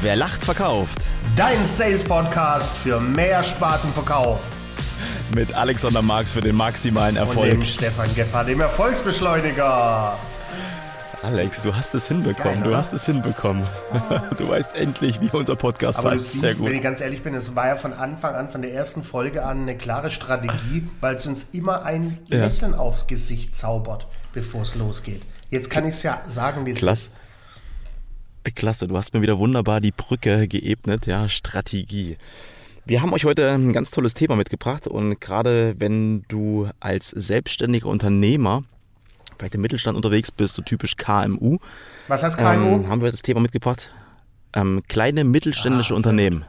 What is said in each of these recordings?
Wer lacht, verkauft. Dein Sales-Podcast für mehr Spaß im Verkauf. Mit Alexander Marx für den maximalen Erfolg. Und dem Stefan Gebhardt, dem Erfolgsbeschleuniger. Alex, du hast es hinbekommen. Geil, du hast es hinbekommen. Du weißt endlich, wie unser Podcast Aber du heißt. Sehr siehst, gut. wenn ich ganz ehrlich bin, es war ja von Anfang an, von der ersten Folge an, eine klare Strategie, weil es uns immer ein Ja. Lächeln aufs Gesicht zaubert, bevor es losgeht. Jetzt kann ich es ja sagen, wie es Klasse. ist. Klasse, du hast mir wieder wunderbar die Brücke geebnet, ja, Strategie. Wir haben euch heute ein ganz tolles Thema mitgebracht und gerade wenn du als selbstständiger Unternehmer vielleicht im Mittelstand unterwegs bist, so typisch KMU, Was heißt KMU? ähm, haben wir das Thema mitgebracht. Ähm, kleine mittelständische Ah, Unternehmen.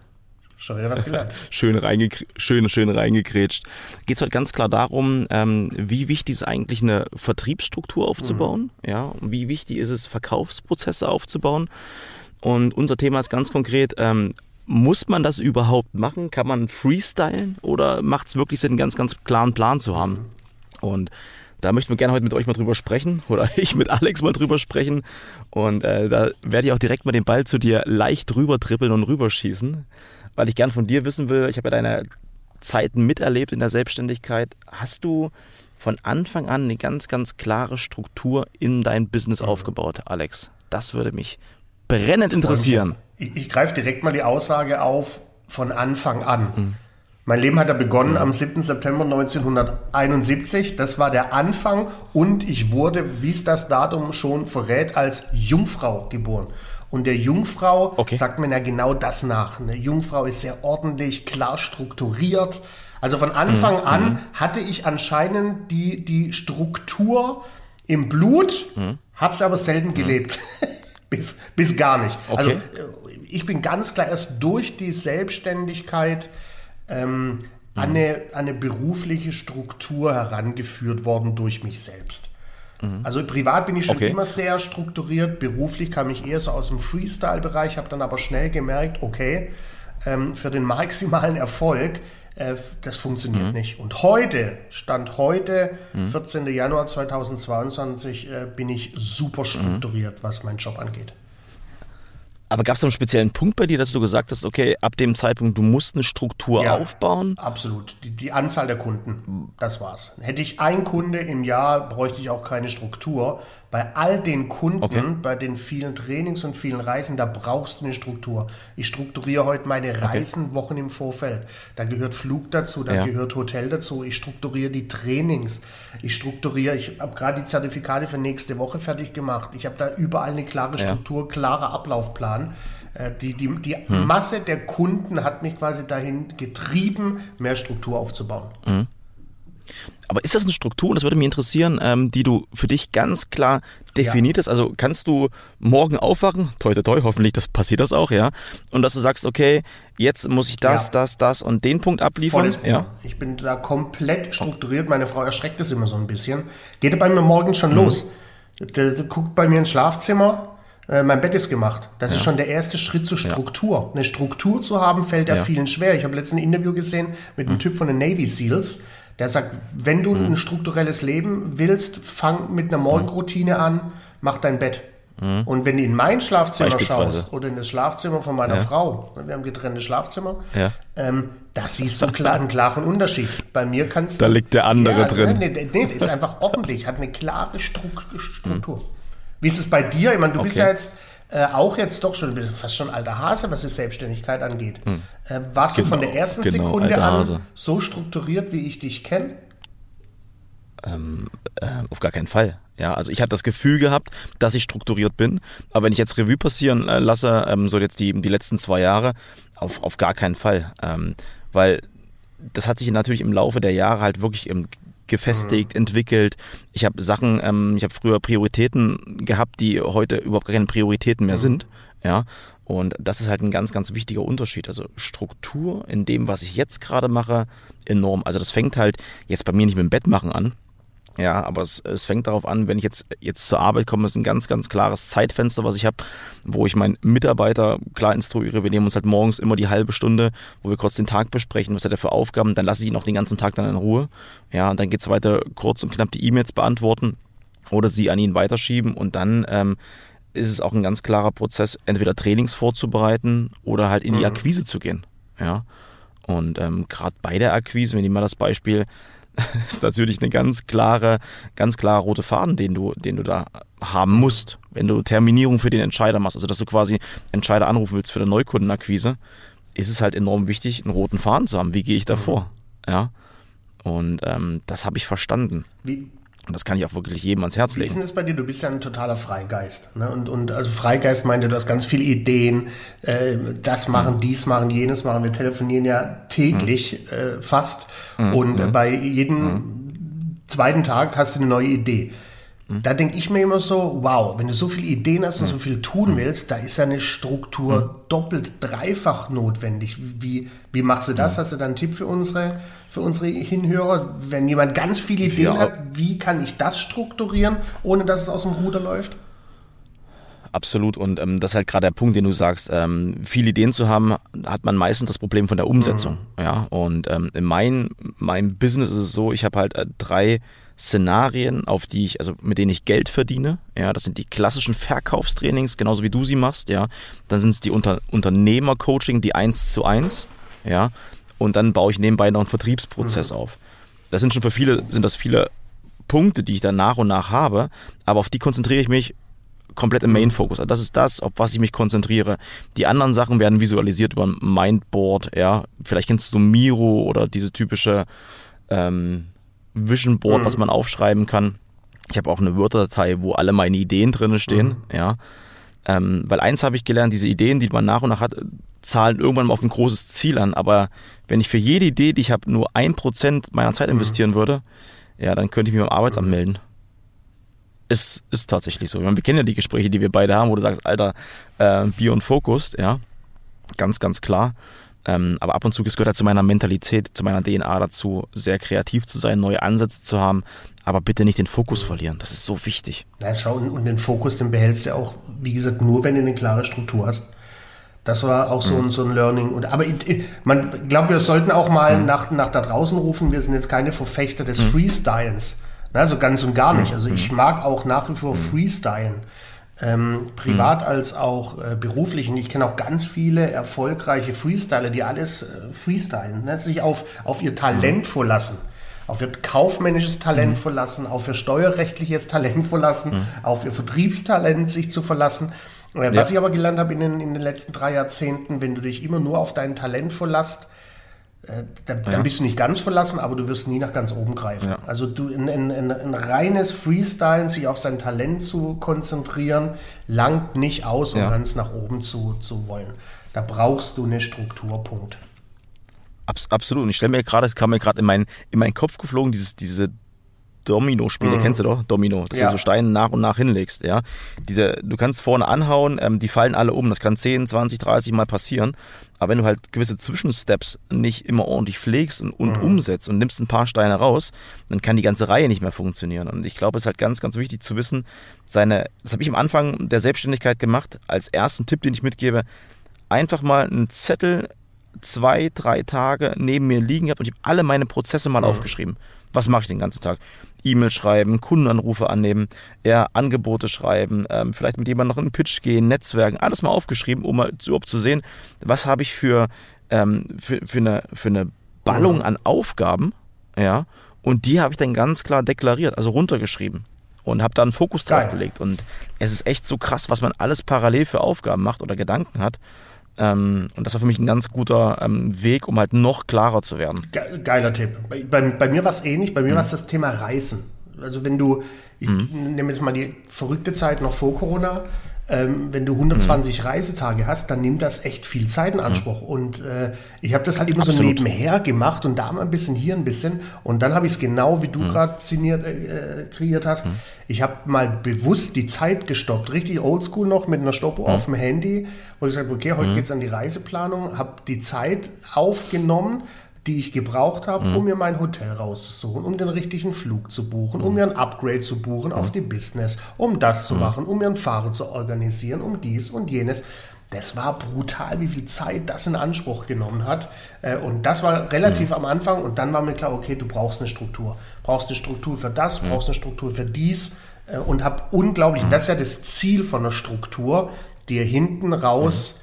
Schon wieder was gelernt. schön, reingegr schön, schön reingegrätscht. Geht es heute ganz klar darum, ähm, wie wichtig ist eigentlich eine Vertriebsstruktur aufzubauen, ja, und wie wichtig ist es, Verkaufsprozesse aufzubauen. Und unser Thema ist ganz konkret, ähm, muss man das überhaupt machen? Kann man freestylen oder macht es wirklich Sinn, einen ganz, ganz klaren Plan zu haben? Und da möchten wir gerne heute mit euch mal drüber sprechen oder ich mit Alex mal drüber sprechen. Und äh, da werde ich auch direkt mal den Ball zu dir leicht rüber trippeln und rüberschießen, weil ich gern von dir wissen will, ich habe ja deine Zeiten miterlebt in der Selbstständigkeit. Hast du von Anfang an eine ganz, ganz klare Struktur in dein Business aufgebaut, Alex? Das würde mich brennend interessieren. Ich, ich greife direkt mal die Aussage auf von Anfang an. Mein Leben hat ja begonnen am 7. September 1971. Das war der Anfang und ich wurde, wie es das Datum schon verrät, als Jungfrau geboren. Und der Jungfrau Okay. sagt man ja genau das nach. Eine Jungfrau ist sehr ordentlich, klar strukturiert. Also von Anfang an hatte ich anscheinend die, die Struktur im Blut, hab's aber selten gelebt. bis, bis gar nicht. Also Okay. äh, ich bin ganz klar erst durch die Selbstständigkeit ähm, an, eine, an eine berufliche Struktur herangeführt worden durch mich selbst. Also privat bin ich schon Okay. immer sehr strukturiert, beruflich kam ich eher so aus dem Freestyle-Bereich, habe dann aber schnell gemerkt, okay, ähm, für den maximalen Erfolg, äh, das funktioniert nicht. Und heute, Stand heute, 14. Januar 2022, äh, bin ich super strukturiert, was meinen Job angeht. Aber gab es einen speziellen Punkt bei dir, dass du gesagt hast, okay, ab dem Zeitpunkt, du musst eine Struktur Ja. aufbauen? Absolut. Die, die Anzahl der Kunden, das war's. Hätte ich ein Kunde im Jahr, bräuchte ich auch keine Struktur. Bei all den Kunden, Okay. bei den vielen Trainings und vielen Reisen, da brauchst du eine Struktur. Ich strukturiere heute meine Reisen Wochen im Vorfeld. Da gehört Flug dazu, da Ja. gehört Hotel dazu. Ich strukturiere die Trainings. Ich strukturiere, ich habe gerade die Zertifikate für nächste Woche fertig gemacht. Ich habe da überall eine klare Ja. Struktur, klarer Ablaufplan. Äh, Die, die, die Hm. Masse der Kunden hat mich quasi dahin getrieben, mehr Struktur aufzubauen. Aber ist das eine Struktur, das würde mich interessieren, ähm, die du für dich ganz klar definiert hast? Also kannst du morgen aufwachen, toi toi toi, hoffentlich das passiert das auch, ja, und dass du sagst, okay, jetzt muss ich das, Ja. das, das und den Punkt abliefern. Ja. Ich bin da komplett strukturiert. Meine Frau erschreckt das immer so ein bisschen. Geht bei mir morgens Mhm. schon los. Der, der guckt bei mir ins Schlafzimmer. Äh, mein Bett ist gemacht. Das ist schon der erste Schritt zur Struktur. Eine Struktur zu haben, fällt ja, Ja. Mhm. vielen schwer. Ich habe letztens ein Interview gesehen mit einem Typ von den Navy SEALs. Der sagt, wenn du ein strukturelles Leben willst, fang mit einer Morgenroutine an, mach dein Bett. Und wenn du in mein Schlafzimmer Mhm. Schaust oder in das Schlafzimmer von meiner Frau, wir haben getrennte Schlafzimmer, Ja. ähm, da siehst du klar, einen klaren Unterschied. Bei mir kannst Da du. liegt der andere drin. Nee, nee, nee, ist einfach ordentlich, hat eine klare Struk- Struktur. Wie ist es bei dir? Ich meine, du bist Okay. ja jetzt äh, auch jetzt doch schon, fast schon alter Hase, was die Selbstständigkeit angeht. Äh, warst du von Genau, der ersten genau, Sekunde an so strukturiert, wie ich dich kenne? Ähm, auf gar keinen Fall. Ja, also ich habe das Gefühl gehabt, dass ich strukturiert bin, aber wenn ich jetzt Revue passieren äh, lasse, ähm, so jetzt die, die letzten zwei Jahre, auf, auf gar keinen Fall. Ähm, weil das hat sich natürlich im Laufe der Jahre halt wirklich ähm, gefestigt, entwickelt. Ich habe Sachen, ähm, ich habe früher Prioritäten gehabt, die heute überhaupt keine Prioritäten mehr sind. Ja, und das ist halt ein ganz, ganz wichtiger Unterschied. Also Struktur in dem, was ich jetzt gerade mache, enorm. Also das fängt halt jetzt bei mir nicht mit dem Bett machen an, ja, aber es, es fängt darauf an, wenn ich jetzt, jetzt zur Arbeit komme, ist ein ganz, ganz klares Zeitfenster, was ich habe, wo ich meinen Mitarbeiter klar instruiere. Wir nehmen uns halt morgens immer die halbe Stunde, wo wir kurz den Tag besprechen, was hat er für Aufgaben. Dann lasse ich ihn auch den ganzen Tag dann in Ruhe. Ja, und dann geht's weiter kurz und knapp die E-Mails beantworten oder sie an ihn weiterschieben und dann ähm, ist es auch ein ganz klarer Prozess, entweder Trainings vorzubereiten oder halt in die mhm. Akquise zu gehen. Ja. Und ähm, gerade bei der Akquise, wenn ich mal das Beispiel, ist natürlich eine ganz klare, ganz klare rote Faden, den du, den du da haben musst, wenn du Terminierung für den Entscheider machst, also dass du quasi Entscheider anrufen willst für eine Neukundenakquise, ist es halt enorm wichtig, einen roten Faden zu haben. Wie gehe ich da mhm. vor? Ja. Und ähm, das habe ich verstanden. Wie, und das kann ich auch wirklich jedem ans Herz legen. Wie ist denn das bei dir? Du bist ja ein totaler Freigeist. Ne? Und, und also Freigeist meint, du hast ganz viele Ideen, äh, das machen, mhm. dies machen, jenes machen. Wir telefonieren ja täglich mhm. äh, fast. Mhm. Und äh, bei jedem mhm. zweiten Tag hast du eine neue Idee. Mhm. Da denke ich mir immer so, wow, wenn du so viele Ideen hast und so viel tun willst, da ist ja eine Struktur doppelt, dreifach notwendig. Wie, wie machst du das? Hast du da einen Tipp für unsere, für unsere Hinhörer? Wenn jemand ganz viele Ideen ja. hat, wie kann ich das strukturieren, ohne dass es aus dem Ruder läuft? Absolut. Und ähm, das ist halt gerade der Punkt, den du sagst. Ähm, viele Ideen zu haben, hat man meistens das Problem von der Umsetzung. Mhm. Ja. Und ähm, in mein, meinem Business ist es so, ich habe halt äh, drei Szenarien, auf die ich, also mit denen ich Geld verdiene. Ja, das sind die klassischen Verkaufstrainings, genauso wie du sie machst, ja. Dann sind es die Unter Unternehmercoaching, die eins zu eins, ja. Und dann baue ich nebenbei noch einen Vertriebsprozess mhm. auf. Das sind schon für viele, sind das viele Punkte, die ich dann nach und nach habe, aber auf die konzentriere ich mich komplett im Main-Focus. Also das ist das, auf was ich mich konzentriere. Die anderen Sachen werden visualisiert über ein Mindboard, ja. Vielleicht kennst du Miro oder diese typische ähm, Vision Board, mhm. was man aufschreiben kann. Ich habe auch eine Word-Datei, wo alle meine Ideen drin stehen, mhm. ja. Ähm, weil eins habe ich gelernt, diese Ideen, die man nach und nach hat, zahlen irgendwann mal auf ein großes Ziel an. Aber wenn ich für jede Idee, die ich habe, nur ein Prozent meiner Zeit mhm. investieren mhm. würde, ja, dann könnte ich mich beim Arbeitsamt mhm. melden. Ist, ist tatsächlich so. Meine, wir kennen ja die Gespräche, die wir beide haben, wo du sagst, Alter, äh, Bier und Fokus, ja. Ganz, ganz klar. Ähm, aber ab und zu, es gehört halt zu meiner Mentalität, zu meiner DNA dazu, sehr kreativ zu sein, neue Ansätze zu haben, aber bitte nicht den Fokus verlieren. Das ist so wichtig. Ja, schau, und den Fokus, den behältst du auch, wie gesagt, nur wenn du eine klare Struktur hast. Das war auch so, mhm. ein, so ein Learning. Und, aber ich, man glaubt, wir sollten auch mal mhm. nach, nach da draußen rufen. Wir sind jetzt keine Verfechter des mhm. Freestyles. Also ganz und gar nicht. Also ich mhm. mag auch nach wie vor mhm. Freestylen ähm, privat mhm. als auch äh, beruflich. Und ich kenne auch ganz viele erfolgreiche Freestyler, die alles äh, freestylen, ne? sich auf, auf ihr Talent mhm. verlassen. Auf ihr kaufmännisches Talent mhm. verlassen, auf ihr steuerrechtliches Talent verlassen, mhm. auf ihr Vertriebstalent sich zu verlassen. Äh, ja. Was ich aber gelernt habe in den, in den letzten drei Jahrzehnten, wenn du dich immer nur auf dein Talent verlässt, dann, ja. bist du nicht ganz verlassen, aber du wirst nie nach ganz oben greifen. Ja. Also du ein, ein, ein, ein, reines Freestylen, sich auf sein Talent zu konzentrieren, langt nicht aus, um ja. ganz nach oben zu, zu wollen. Da brauchst du eine Strukturpunkt. Abs absolut. Und ich stelle mir gerade, es kam mir gerade in, mein, in meinen Kopf geflogen, dieses, diese Domino-Spiele, mhm. kennst du doch? Domino, dass ja. du so Steine nach und nach hinlegst, ja. Diese, du kannst vorne anhauen, ähm, die fallen alle um. Das kann 10, 20, 30 Mal passieren. Aber wenn du halt gewisse Zwischensteps nicht immer ordentlich pflegst und, und mhm. umsetzt und nimmst ein paar Steine raus, dann kann die ganze Reihe nicht mehr funktionieren. Und ich glaube, es ist halt ganz, ganz wichtig zu wissen, seine, das habe ich am Anfang der Selbstständigkeit gemacht, als ersten Tipp, den ich mitgebe, einfach mal einen Zettel zwei, drei Tage neben mir liegen gehabt und ich habe alle meine Prozesse mal mhm. aufgeschrieben. Was mache ich den ganzen Tag? E-Mail schreiben, Kundenanrufe annehmen, ja, Angebote schreiben, ähm, vielleicht mit jemandem noch in einen Pitch gehen, Netzwerken, alles mal aufgeschrieben, um mal überhaupt zu sehen, was habe ich für, ähm, für, für, eine, für eine Ballung an Aufgaben, ja, und die habe ich dann ganz klar deklariert, also runtergeschrieben und habe da einen Fokus drauf Geil. gelegt. Und es ist echt so krass, was man alles parallel für Aufgaben macht oder Gedanken hat. Ähm, und das war für mich ein ganz guter ähm, Weg, um halt noch klarer zu werden. Geiler Tipp. Bei, bei, bei mir war es ähnlich. Bei mir mhm. war es das Thema Reisen. Also wenn du, ich mhm. nehme jetzt mal die verrückte Zeit noch vor Corona, ähm, wenn du 120 mhm. Reisetage hast, dann nimmt das echt viel Zeit in Anspruch. Mhm. Und äh, ich habe das halt immer Absolut. so nebenher gemacht und da mal ein bisschen, hier ein bisschen. Und dann habe ich es genau, wie du mhm. gerade äh, äh, kreiert hast. Mhm. Ich habe mal bewusst die Zeit gestoppt, richtig oldschool noch mit einer Stoppuhr mhm. auf dem Handy, wo ich gesagt okay, heute mhm. geht es an die Reiseplanung, habe die Zeit aufgenommen, die ich gebraucht habe, mhm. um mir mein Hotel rauszusuchen, um den richtigen Flug zu buchen, um mhm. mir ein Upgrade zu buchen mhm. auf die Business, um das zu mhm. machen, um mir einen Fahrer zu organisieren, um dies und jenes. Das war brutal, wie viel Zeit das in Anspruch genommen hat. Äh, und das war relativ mhm. am Anfang. Und dann war mir klar, okay, du brauchst eine Struktur. Brauchst eine Struktur für das, mhm. brauchst eine Struktur für dies. äh, und habe unglaublich, das ist ja das Ziel von einer Struktur, dir hinten raus.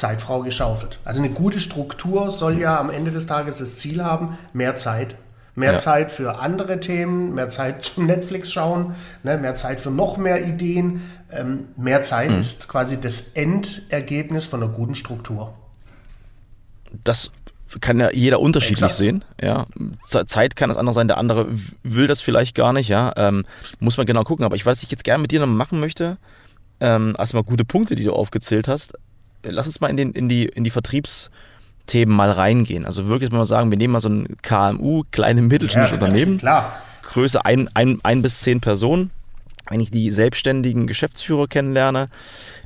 Zeitfrau geschaufelt. Also eine gute Struktur soll ja am Ende des Tages das Ziel haben, mehr Zeit. Mehr ja. Zeit für andere Themen, mehr Zeit zum Netflix schauen, ne, mehr Zeit für noch mehr Ideen. Ähm, mehr Zeit mhm. ist quasi das Endergebnis von einer guten Struktur. Das kann ja jeder unterschiedlich Exakt. sehen. Ja, Zeit kann das andere sein, der andere will das vielleicht gar nicht. Ja, ähm, muss man genau gucken. Aber ich, was ich jetzt gerne mit dir noch machen möchte, ähm, erstmal gute Punkte, die du aufgezählt hast. Lass uns mal in, den, in, die, in die Vertriebsthemen mal reingehen. Also wirklich mal sagen, wir nehmen mal so ein KMU, kleine mittelständische ja, Unternehmen, klar. Größe ein, ein, ein bis zehn Personen. Wenn ich die selbstständigen Geschäftsführer kennenlerne,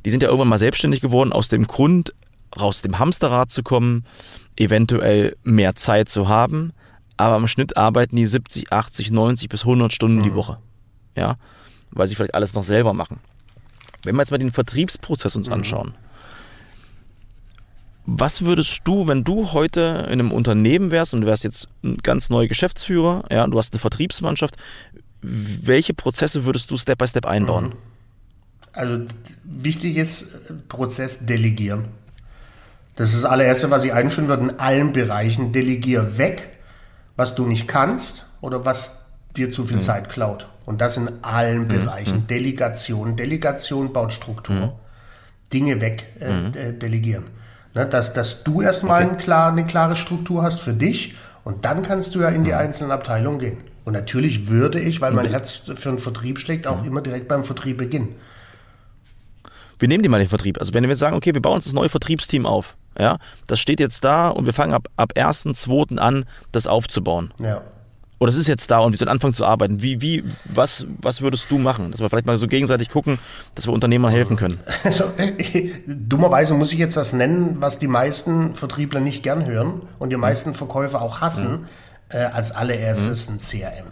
die sind ja irgendwann mal selbstständig geworden, aus dem Grund, raus dem Hamsterrad zu kommen, eventuell mehr Zeit zu haben, aber im Schnitt arbeiten die 70, 80, 90 bis 100 Stunden mhm. die Woche. Ja, weil sie vielleicht alles noch selber machen. Wenn wir jetzt mal den Vertriebsprozess uns mhm. anschauen, was würdest du, wenn du heute in einem Unternehmen wärst und du wärst jetzt ein ganz neuer Geschäftsführer, ja, und du hast eine Vertriebsmannschaft, welche Prozesse würdest du Step by Step einbauen? Mhm. Also wichtig ist Prozess delegieren. Das ist das allererste, was ich einführen würde in allen Bereichen. Delegier weg, was du nicht kannst oder was dir zu viel mhm. Zeit klaut. Und das in allen mhm. Bereichen. Mhm. Delegation. Delegation baut Struktur. Mhm. Dinge weg äh, mhm. delegieren. Ne, dass, dass du erstmal okay. ein klar, eine klare Struktur hast für dich und dann kannst du ja in die mhm. einzelnen Abteilungen gehen. Und natürlich würde ich, weil mein Herz für einen Vertrieb schlägt, auch immer direkt beim Vertrieb beginnen. Wir nehmen die mal den Vertrieb. Also wenn wir jetzt sagen, okay, wir bauen uns das neue Vertriebsteam auf, ja, das steht jetzt da und wir fangen ab, ab 1.2. an, das aufzubauen. Ja. Oder es ist jetzt da und wir sollen anfangen zu arbeiten. Wie, wie, was, was würdest du machen? Dass wir vielleicht mal so gegenseitig gucken, dass wir Unternehmern helfen können. Also, dummerweise muss ich jetzt das nennen, was die meisten Vertriebler nicht gern hören und die meisten Verkäufer auch hassen, mhm. äh, als allererstes mhm. ein CRM.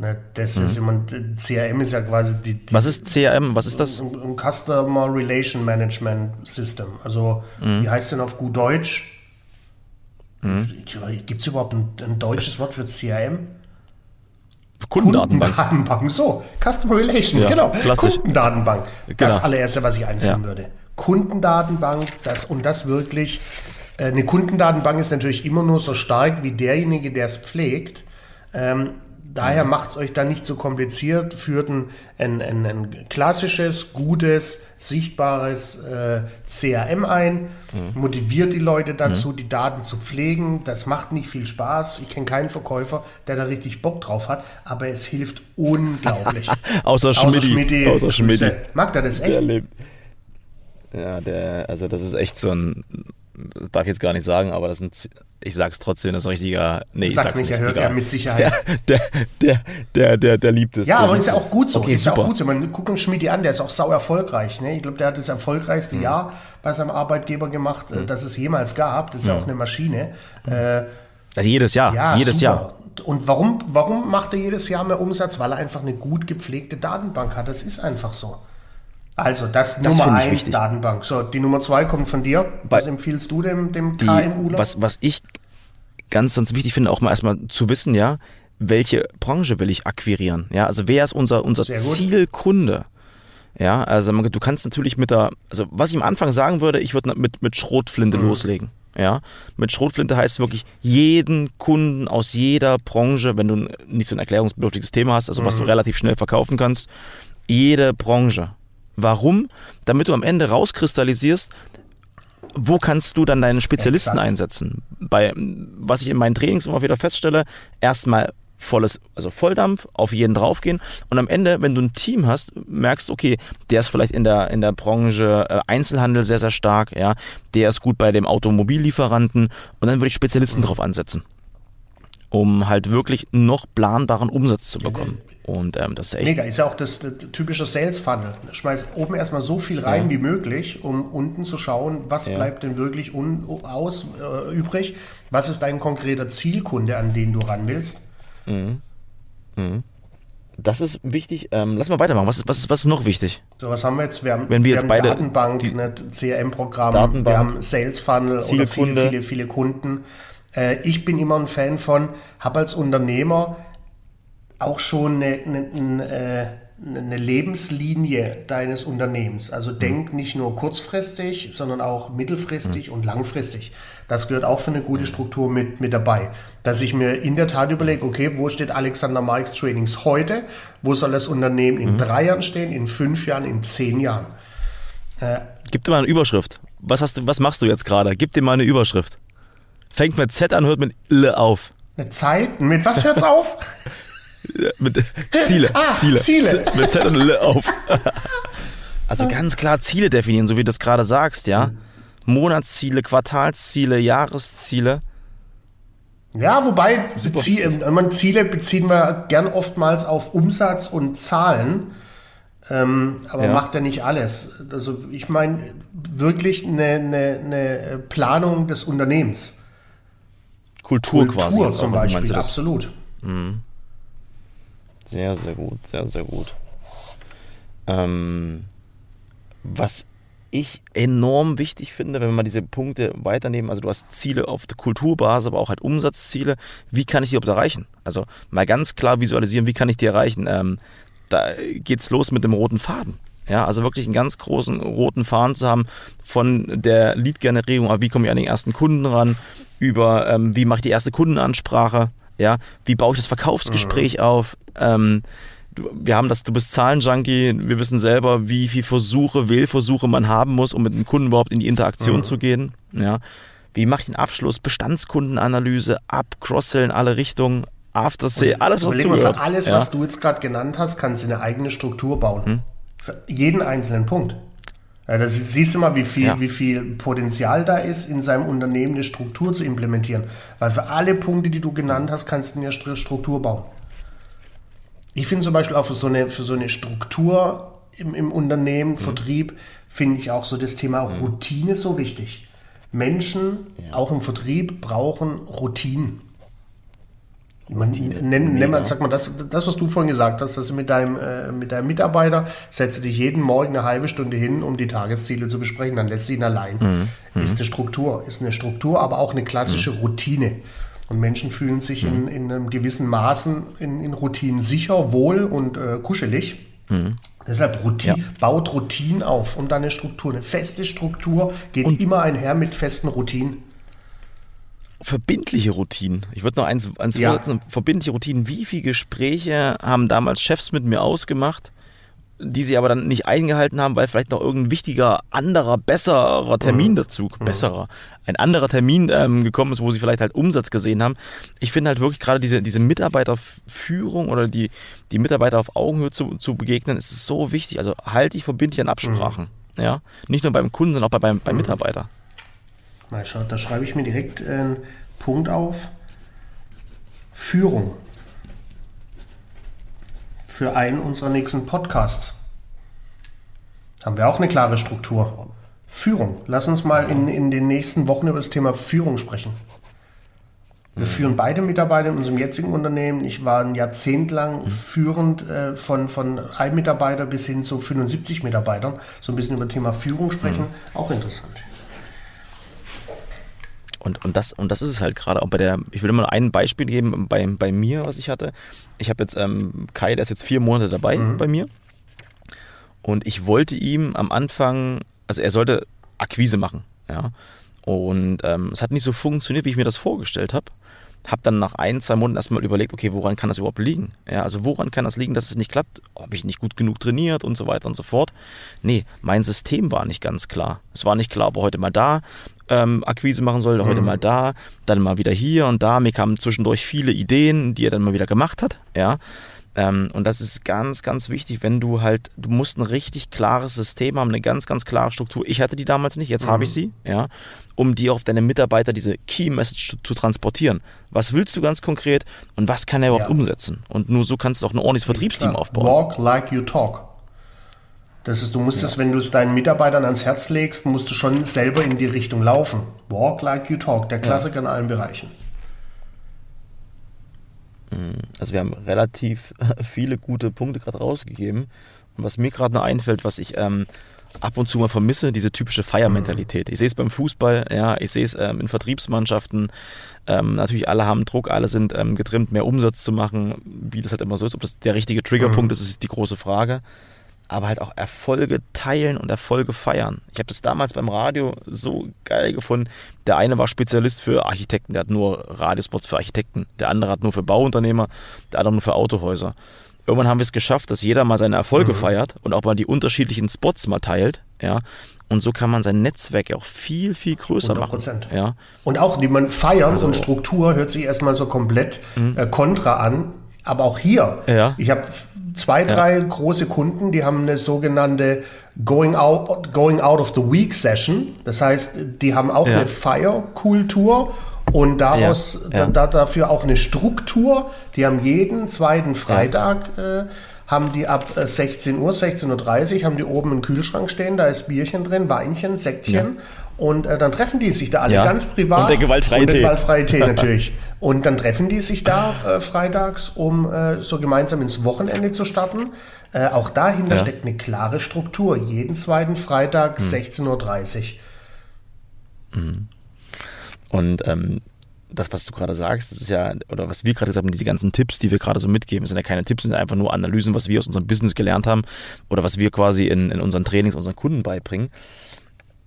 Ne, das mhm. ist immer, CRM ist ja quasi die, die, Was ist CRM? Was ist das? Ein, ein Customer Relation Management System. Also, mhm. wie heißt denn auf gut Deutsch? Mhm. Gibt es überhaupt ein, ein, deutsches Wort für CRM? Kundendatenbank. Kundendatenbank, so. Customer Relation, ja, genau. Klassisch. Kundendatenbank. Genau. Das allererste, was ich einführen ja. würde. Kundendatenbank, das und das wirklich. Äh, eine Kundendatenbank ist natürlich immer nur so stark wie derjenige, der es pflegt. Ähm, Daher mhm. macht es euch dann nicht so kompliziert, führt ein, ein, ein, ein klassisches, gutes, sichtbares äh, CRM ein, mhm. motiviert die Leute dazu, mhm. die Daten zu pflegen. Das macht nicht viel Spaß. Ich kenne keinen Verkäufer, der da richtig Bock drauf hat, aber es hilft unglaublich. Außer Schmidti. Außer Schmidti. Mag der das echt? Der ja, der, also das ist echt so ein das darf ich jetzt gar nicht sagen, aber das sind, ich sag's trotzdem, das ist ein richtiger, nee, ich sag's, sag's nicht, er hört ja mit Sicherheit. Der, der, der, der, der liebt es. Ja, aber ist ja auch gut so, okay, ist super. auch gut so. Man guckt uns Schmidt an, der ist auch sau erfolgreich, ne? Ich glaube, der hat das erfolgreichste mhm. Jahr bei seinem Arbeitgeber gemacht, mhm. das es jemals gab. Das ist ja mhm. auch eine Maschine. Mhm. Äh, also jedes Jahr, ja, jedes super. Jahr. Und warum, warum macht er jedes Jahr mehr Umsatz? Weil er einfach eine gut gepflegte Datenbank hat. Das ist einfach so. Also das, das Nummer 1 Datenbank. So, die Nummer 2 kommt von dir. Was Bei, empfiehlst du dem, dem KMU? Was, was ich ganz, ganz wichtig finde, auch mal erstmal zu wissen, ja, welche Branche will ich akquirieren? Ja, also wer ist unser, unser Zielkunde? Ja, also du kannst natürlich mit der, also was ich am Anfang sagen würde, ich würde mit, mit Schrotflinte mhm. loslegen. Ja, mit Schrotflinte heißt wirklich jeden Kunden aus jeder Branche, wenn du nicht so ein erklärungsbedürftiges Thema hast, also mhm. was du mhm. relativ schnell verkaufen kannst, jede Branche Warum? Damit du am Ende rauskristallisierst, wo kannst du dann deine Spezialisten Exakt. einsetzen? Bei, was ich in meinen Trainings immer wieder feststelle, erstmal volles, also Volldampf, auf jeden draufgehen. Und am Ende, wenn du ein Team hast, merkst, okay, der ist vielleicht in der, in der Branche äh, Einzelhandel sehr, sehr stark, ja, der ist gut bei dem Automobillieferanten und dann würde ich Spezialisten mhm. drauf ansetzen, um halt wirklich noch planbaren Umsatz zu bekommen. Und ähm, das ist echt. Mega, ist ja auch das, das typische Sales Funnel. Schmeiß oben erstmal so viel rein ja. wie möglich, um unten zu schauen, was ja. bleibt denn wirklich un, aus, äh, übrig. Was ist dein konkreter Zielkunde, an den du ran willst? Mhm. Mhm. Das ist wichtig. Ähm, lass mal weitermachen. Was ist, was, ist, was ist noch wichtig? So, was haben wir jetzt? Wir haben, Wenn wir, wir jetzt haben beide Datenbank, ne, CRM-Programm, wir haben Sales Funnel oder viele, viele, viele Kunden. Äh, ich bin immer ein Fan von, habe als Unternehmer auch schon eine, eine, eine, äh, eine Lebenslinie deines Unternehmens. Also mhm. denk nicht nur kurzfristig, sondern auch mittelfristig mhm. und langfristig. Das gehört auch für eine gute Struktur mit, mit dabei. Dass ich mir in der Tat überlege, okay, wo steht Alexander Marx Trainings heute? Wo soll das Unternehmen in mhm. drei Jahren stehen, in fünf Jahren, in zehn Jahren? Äh, Gib dir mal eine Überschrift. Was, hast du, was machst du jetzt gerade? Gib dir mal eine Überschrift. Fängt mit Z an, hört mit L auf. Eine Zeit? Mit was hört's auf? mit Ziele. Ah, Ziele. Ziele. Mit Z und L auf. Also ganz klar Ziele definieren, so wie du es gerade sagst, ja. Monatsziele, Quartalsziele, Jahresziele. Ja, wobei Ziel, man Ziele beziehen wir gern oftmals auf Umsatz und Zahlen, ähm, aber ja. macht ja nicht alles. Also ich meine wirklich eine, eine, eine Planung des Unternehmens. Kultur, Kultur quasi. zum Beispiel, absolut. Mhm. Sehr, sehr gut, sehr, sehr gut. Ähm, was ich enorm wichtig finde, wenn wir mal diese Punkte weiternehmen, also du hast Ziele auf der Kulturbasis, aber auch halt Umsatzziele, wie kann ich die überhaupt erreichen? Also mal ganz klar visualisieren, wie kann ich die erreichen? Ähm, da geht's los mit dem roten Faden. Ja, also wirklich einen ganz großen roten Faden zu haben von der Lead-Generierung, wie komme ich an den ersten Kunden ran, über ähm, wie mache ich die erste Kundenansprache, ja, wie baue ich das Verkaufsgespräch mhm. auf? Ähm, wir haben das, du bist Zahlenjunkie, wir wissen selber, wie viele Versuche, Wählversuche man haben muss, um mit dem Kunden überhaupt in die Interaktion mhm. zu gehen. Ja. Wie mache ich den Abschluss? Bestandskundenanalyse, ab, Cross-Sell in alle Richtungen, After-Sale, alles, was dazu Für alles, ja. was du jetzt gerade genannt hast, kannst du eine eigene Struktur bauen. Hm? Jeden einzelnen Punkt. Ja, da siehst du mal, wie viel, ja. wie viel Potenzial da ist, in seinem Unternehmen eine Struktur zu implementieren. Weil für alle Punkte, die du genannt hast, kannst du eine Struktur bauen. Ich finde zum Beispiel auch für so eine, für so eine Struktur im, im Unternehmen, mhm. Vertrieb, finde ich auch so das Thema mhm. Routine so wichtig. Menschen, ja. auch im Vertrieb, brauchen Routinen. Man, nenn, nenn man, sag mal, das, das, was du vorhin gesagt hast, dass du mit deinem, äh, mit deinem Mitarbeiter setze dich jeden Morgen eine halbe Stunde hin, um die Tagesziele zu besprechen, dann lässt sie ihn allein. Mhm. Ist mhm. eine Struktur, ist eine Struktur, aber auch eine klassische mhm. Routine. Und Menschen fühlen sich in, mhm. in einem gewissen Maßen in, in Routinen sicher, wohl und äh, kuschelig. Mhm. Deshalb Routine, ja. baut Routinen auf und dann eine Struktur. Eine feste Struktur geht und immer einher mit festen Routinen verbindliche Routinen. Ich würde noch eins, eins ja. vorsetzen. Verbindliche Routinen. Wie viele Gespräche haben damals Chefs mit mir ausgemacht, die sie aber dann nicht eingehalten haben, weil vielleicht noch irgendein wichtiger, anderer, besserer Termin mhm. dazu, mhm. besserer, ein anderer Termin ähm, gekommen ist, wo sie vielleicht halt Umsatz gesehen haben. Ich finde halt wirklich gerade diese, diese Mitarbeiterführung oder die, die Mitarbeiter auf Augenhöhe zu, zu begegnen, ist so wichtig. Also halte ich verbindlich an Absprachen. Mhm. Ja? Nicht nur beim Kunden, sondern auch beim, beim mhm. Mitarbeiter. Mal schaut, da schreibe ich mir direkt einen Punkt auf. Führung. Für einen unserer nächsten Podcasts. Haben wir auch eine klare Struktur. Führung. Lass uns mal in, in den nächsten Wochen über das Thema Führung sprechen. Wir mhm. führen beide Mitarbeiter in unserem jetzigen Unternehmen. Ich war ein Jahrzehnt lang mhm. führend äh, von, von einem Mitarbeiter bis hin zu 75 Mitarbeitern. So ein bisschen über das Thema Führung sprechen. Mhm. Auch interessant. Und, und, das, und das ist es halt gerade auch bei der, ich will immer ein Beispiel geben bei, bei mir, was ich hatte. Ich habe jetzt ähm, Kai, der ist jetzt vier Monate dabei mhm. bei mir. Und ich wollte ihm am Anfang, also er sollte Akquise machen, ja. Und ähm, es hat nicht so funktioniert, wie ich mir das vorgestellt habe. Habe dann nach ein, zwei Monaten erstmal überlegt, okay, woran kann das überhaupt liegen? Ja, also woran kann das liegen, dass es nicht klappt? Habe ich nicht gut genug trainiert und so weiter und so fort? Nee, mein System war nicht ganz klar. Es war nicht klar, ob er heute mal da ähm, Akquise machen soll, heute mhm. mal da, dann mal wieder hier und da. Mir kamen zwischendurch viele Ideen, die er dann mal wieder gemacht hat, ja. Ähm, und das ist ganz, ganz wichtig, wenn du halt, du musst ein richtig klares System haben, eine ganz, ganz klare Struktur. Ich hatte die damals nicht, jetzt mhm. habe ich sie, ja, um die auf deine Mitarbeiter diese Key Message zu, zu, transportieren. Was willst du ganz konkret und was kann er überhaupt ja. umsetzen? Und nur so kannst du auch ein ordentliches Vertriebsteam aufbauen. Walk like you talk. Das ist, du musst ja. es, wenn du es deinen Mitarbeitern ans Herz legst, musst du schon selber in die Richtung laufen. Walk like you talk, der Klassiker ja. in allen Bereichen. Mm, also wir haben relativ viele gute Punkte gerade rausgegeben. Und was mir gerade noch einfällt, was ich ähm, ab und zu mal vermisse, diese typische Feiermentalität. Ich sehe es beim Fußball, ja, ich sehe es ähm, in Vertriebsmannschaften. Ähm, natürlich alle haben Druck, alle sind ähm, getrimmt, mehr Umsatz zu machen, wie das halt immer so ist. Ob das der richtige Triggerpunkt mhm. ist, ist die große Frage. Aber halt auch Erfolge teilen und Erfolge feiern. Ich habe das damals beim Radio so geil gefunden. Der eine war Spezialist für Architekten, der hat nur Radiospots für Architekten. Der andere hat nur für Bauunternehmer, der andere nur für Autohäuser irgendwann haben wir es geschafft, dass jeder mal seine Erfolge mhm. feiert und auch mal die unterschiedlichen Spots mal teilt, ja. Und so kann man sein Netzwerk auch viel, viel größer 100%. machen. Ja. Und auch, die man feiern also, und Struktur hört sich erstmal so komplett mhm. äh, kontra an. Aber auch hier, ja. ich habe zwei, drei ja. große Kunden, die haben eine sogenannte Going Out, Going Out of the Week Session. Das heißt, die haben auch ja. eine Feierkultur und daraus ja, ja. Da, dafür auch eine Struktur. Die haben jeden zweiten Freitag ja. äh, haben die ab 16 äh, Uhr, 16.30 Uhr, haben die oben einen Kühlschrank stehen, da ist Bierchen drin, Weinchen, Säckchen. Und äh, dann treffen die sich da alle ganz privat. Und der gewaltfreie und der Tee. gewaltfreie Tee natürlich. Und dann treffen die sich da äh, freitags, um äh, so gemeinsam ins Wochenende zu starten. Äh, auch dahinter steckt eine klare Struktur. Jeden zweiten Freitag, hm. 16.30 Uhr. Mhm. Und ähm, das, was du gerade sagst, das ist ja, oder was wir gerade gesagt haben, diese ganzen Tipps, die wir gerade so mitgeben, sind ja keine Tipps, sind einfach nur Analysen, was wir aus unserem Business gelernt haben oder was wir quasi in, in unseren Trainings unseren Kunden beibringen.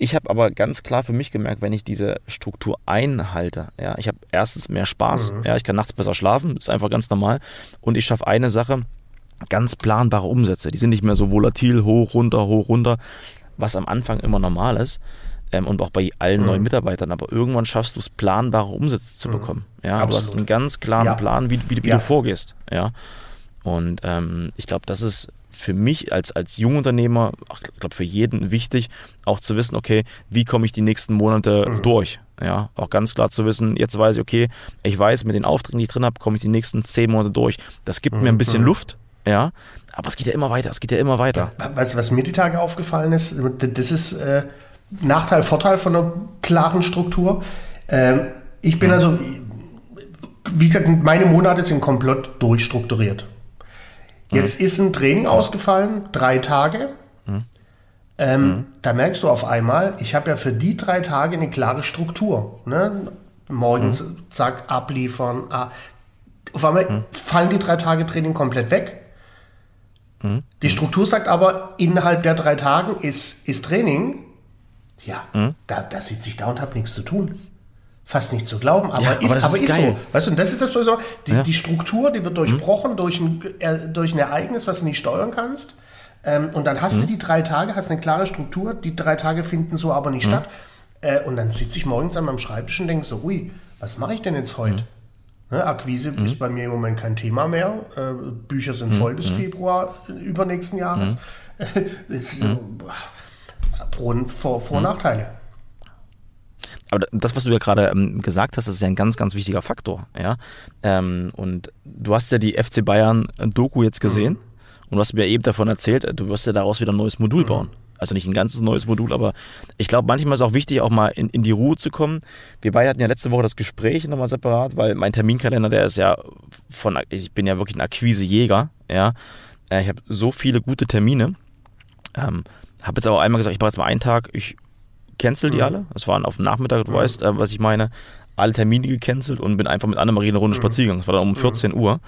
Ich habe aber ganz klar für mich gemerkt, wenn ich diese Struktur einhalte, ja, ich habe erstens mehr Spaß, mhm. ja, ich kann nachts besser schlafen, ist einfach ganz normal. Und ich schaffe eine Sache, ganz planbare Umsätze. Die sind nicht mehr so volatil, hoch, runter, hoch, runter, was am Anfang immer normal ist ähm, und auch bei allen mhm. neuen Mitarbeitern. Aber irgendwann schaffst du es, planbare Umsätze zu mhm. bekommen. Ja, Absolut. du hast einen ganz klaren ja. Plan, wie, wie, wie ja. du vorgehst. Ja, und ähm, ich glaube, das ist für mich als, als Jungunternehmer, ich glaube für jeden wichtig, auch zu wissen, okay, wie komme ich die nächsten Monate mhm. durch? Ja, auch ganz klar zu wissen, jetzt weiß ich, okay, ich weiß, mit den Aufträgen, die ich drin habe, komme ich die nächsten zehn Monate durch. Das gibt mhm. mir ein bisschen mhm. Luft, ja, aber es geht ja immer weiter, es geht ja immer weiter. Weißt du, was mir die Tage aufgefallen ist? Das ist, äh, Nachteil, Vorteil von einer klaren Struktur. Ähm, ich bin also, wie gesagt, meine Monate sind komplett durchstrukturiert. Jetzt mhm. ist ein Training ausgefallen, drei Tage. Mhm. Ähm, mhm. Da merkst du auf einmal, ich habe ja für die drei Tage eine klare Struktur. Ne? Morgens, mhm. zack, abliefern. Ah. Auf einmal fallen die drei Tage Training komplett weg. Die Struktur sagt aber, innerhalb der drei Tagen ist, ist Training. Ja, da, da sitze ich da und habe nichts zu tun. Fast nicht zu glauben, aber, ja, ist, aber, aber ist, ist so. Weißt du, und das ist das so, die, ja. die Struktur, die wird durchbrochen mhm. durch, ein, äh, durch ein Ereignis, was du nicht steuern kannst. Ähm, und dann hast mhm. du die drei Tage, hast eine klare Struktur, die drei Tage finden so aber nicht mhm. statt. Äh, und dann sitze ich morgens an meinem Schreibtisch und denke so, ui, was mache ich denn jetzt heute? Mhm. Ne, Akquise mhm. ist bei mir im Moment kein Thema mehr. Äh, Bücher sind voll bis Februar übernächsten Jahres. Pro, Vor-, Vor. Nachteile. Aber das, was du ja gerade ähm, gesagt hast, ist ja ein ganz, ganz wichtiger Faktor. Ja? Ähm, und du hast ja die FC Bayern Doku jetzt gesehen mhm. und du hast mir eben davon erzählt, du wirst ja daraus wieder ein neues Modul mhm. bauen. Also nicht ein ganzes neues Modul, aber ich glaube, manchmal ist es auch wichtig, auch mal in, in die Ruhe zu kommen. Wir beide hatten ja letzte Woche das Gespräch nochmal separat, weil mein Terminkalender, der ist ja von, ich bin ja wirklich ein Akquisejäger, ja. Äh, ich habe so viele gute Termine. Ähm, habe jetzt aber einmal gesagt, ich mache jetzt mal einen Tag, ich cancel die mhm. alle. Das waren auf dem Nachmittag, du mhm. weißt, äh, was ich meine. Alle Termine gecancelt und bin einfach mit Annemarie eine Runde mhm. spazieren gegangen. Das war dann um 14 mhm. Uhr.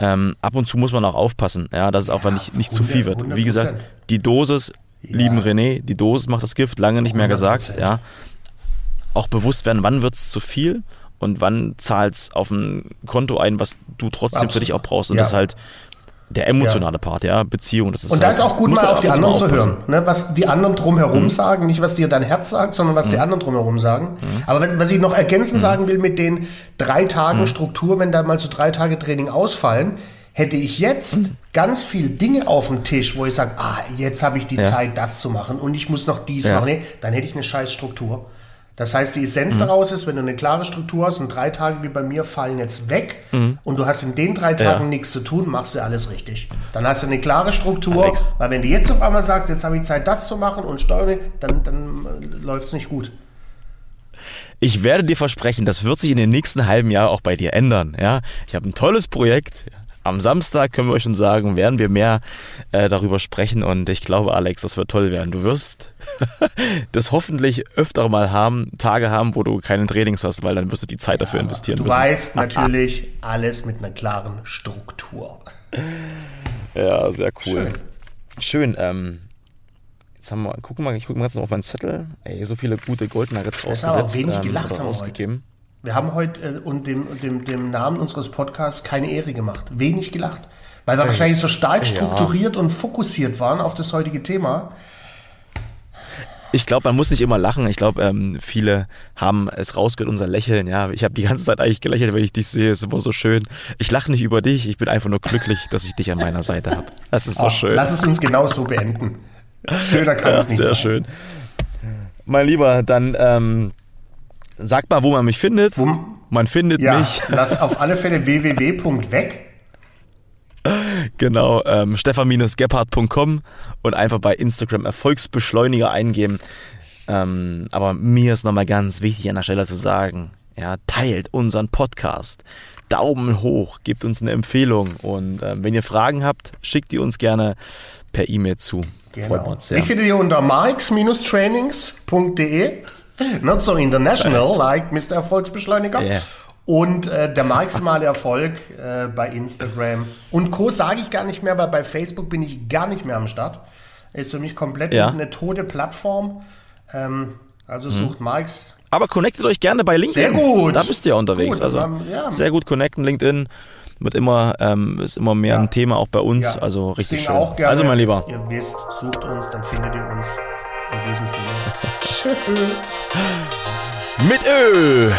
Ähm, ab und zu muss man auch aufpassen, ja, dass es auch ja, nicht, nicht 100, zu viel wird. 100%. Wie gesagt, die Dosis, ja. lieben René, die Dosis macht das Gift, lange nicht mehr 100%. gesagt. Ja. Auch bewusst werden, wann wird es zu viel und wann zahlt es auf ein Konto ein, was du trotzdem Absolut. für dich auch brauchst. Und ja. das halt der emotionale. Part, ja, Beziehung. Das ist und da halt, ist auch gut, mal auf die anderen zu hören, ne? was die anderen drumherum mhm. sagen, nicht was dir dein Herz sagt, sondern was mhm. die anderen drumherum sagen. Mhm. Aber was, was, ich noch ergänzend mhm. sagen will mit den drei Tagen mhm. Struktur, wenn da mal so drei Tage Training ausfallen, hätte ich jetzt mhm. ganz viele Dinge auf dem Tisch, wo ich sage, ah, jetzt habe ich die ja. Zeit, das zu machen und ich muss noch dies ja. machen, nee, dann hätte ich eine scheiß Struktur. Das heißt, die Essenz mhm. daraus ist, wenn du eine klare Struktur hast und drei Tage wie bei mir fallen jetzt weg mhm. und du hast in den drei Tagen ja. nichts zu tun, machst du alles richtig. Dann hast du eine klare Struktur, Alex. weil wenn du jetzt auf einmal sagst, jetzt habe ich Zeit, das zu machen und steuere, dann, dann äh, läuft es nicht gut. Ich werde dir versprechen, das wird sich in den nächsten halben Jahr auch bei dir ändern. Ja, ich habe ein tolles Projekt am Samstag können wir euch schon sagen, werden wir mehr äh, darüber sprechen und ich glaube, Alex, das wird toll werden. Du wirst das hoffentlich öfter mal haben, Tage haben, wo du keinen Trainings hast, weil dann wirst du die Zeit dafür investieren du müssen. Du weißt natürlich alles mit einer klaren Struktur. Ja, sehr cool. Schön. Schön ähm, jetzt haben wir, guck mal, ich gucke mal jetzt noch auf meinen Zettel. Ey, so viele gute Gold Nuggets rausgesetzt. Aber wenig ähm, gelacht haben ausgegeben. Heute. Wir haben heute äh, und dem, dem, dem Namen unseres Podcasts keine Ehre gemacht. Wenig gelacht. Weil wir hey. wahrscheinlich so stark strukturiert ja. und fokussiert waren auf das heutige Thema. Ich glaube, man muss nicht immer lachen. Ich glaube, ähm, viele haben es rausgehört, unser Lächeln. Ja, ich habe die ganze Zeit eigentlich gelächelt, wenn ich dich sehe. Es ist immer so schön. Ich lache nicht über dich. Ich bin einfach nur glücklich, dass ich dich an meiner Seite habe. Das ist so Ach, schön. Lass es uns genau so beenden. Schöner kann ja, es nicht sehr sein. Sehr schön. Mein Lieber, dann ähm, sag mal, wo man mich findet. Wo, man findet ja, mich. Lass auf alle Fälle www.weg genau, ähm, stefan-gebhardt.com und einfach bei Instagram Erfolgsbeschleuniger eingeben. Ähm, aber mir ist nochmal ganz wichtig an der Stelle zu sagen, ja, teilt unseren Podcast. Daumen hoch, gebt uns eine Empfehlung und ähm, wenn ihr Fragen habt, schickt die uns gerne per E-Mail zu. Genau. Freut uns sehr. Ich finde ihr unter marks-trainings.de. Not so international like Mr. Erfolgsbeschleuniger. Yeah. Und äh, der maximale Erfolg äh, bei Instagram. Und Co. sage ich gar nicht mehr, weil bei Facebook bin ich gar nicht mehr am Start. Ist für mich komplett ja. eine tote Plattform. Ähm, also sucht mhm. Marx. Aber connectet euch gerne bei LinkedIn. Sehr gut. Da bist ihr ja unterwegs. Gut, also dann, ja. sehr gut connecten. LinkedIn wird immer, ähm, ist immer mehr ja. ein Thema auch bei uns. Ja. Also richtig schön. Auch gerne. Also mein Lieber. Ihr wisst, sucht uns, dann findet ihr uns. In diesem Sinne. Mit Ö.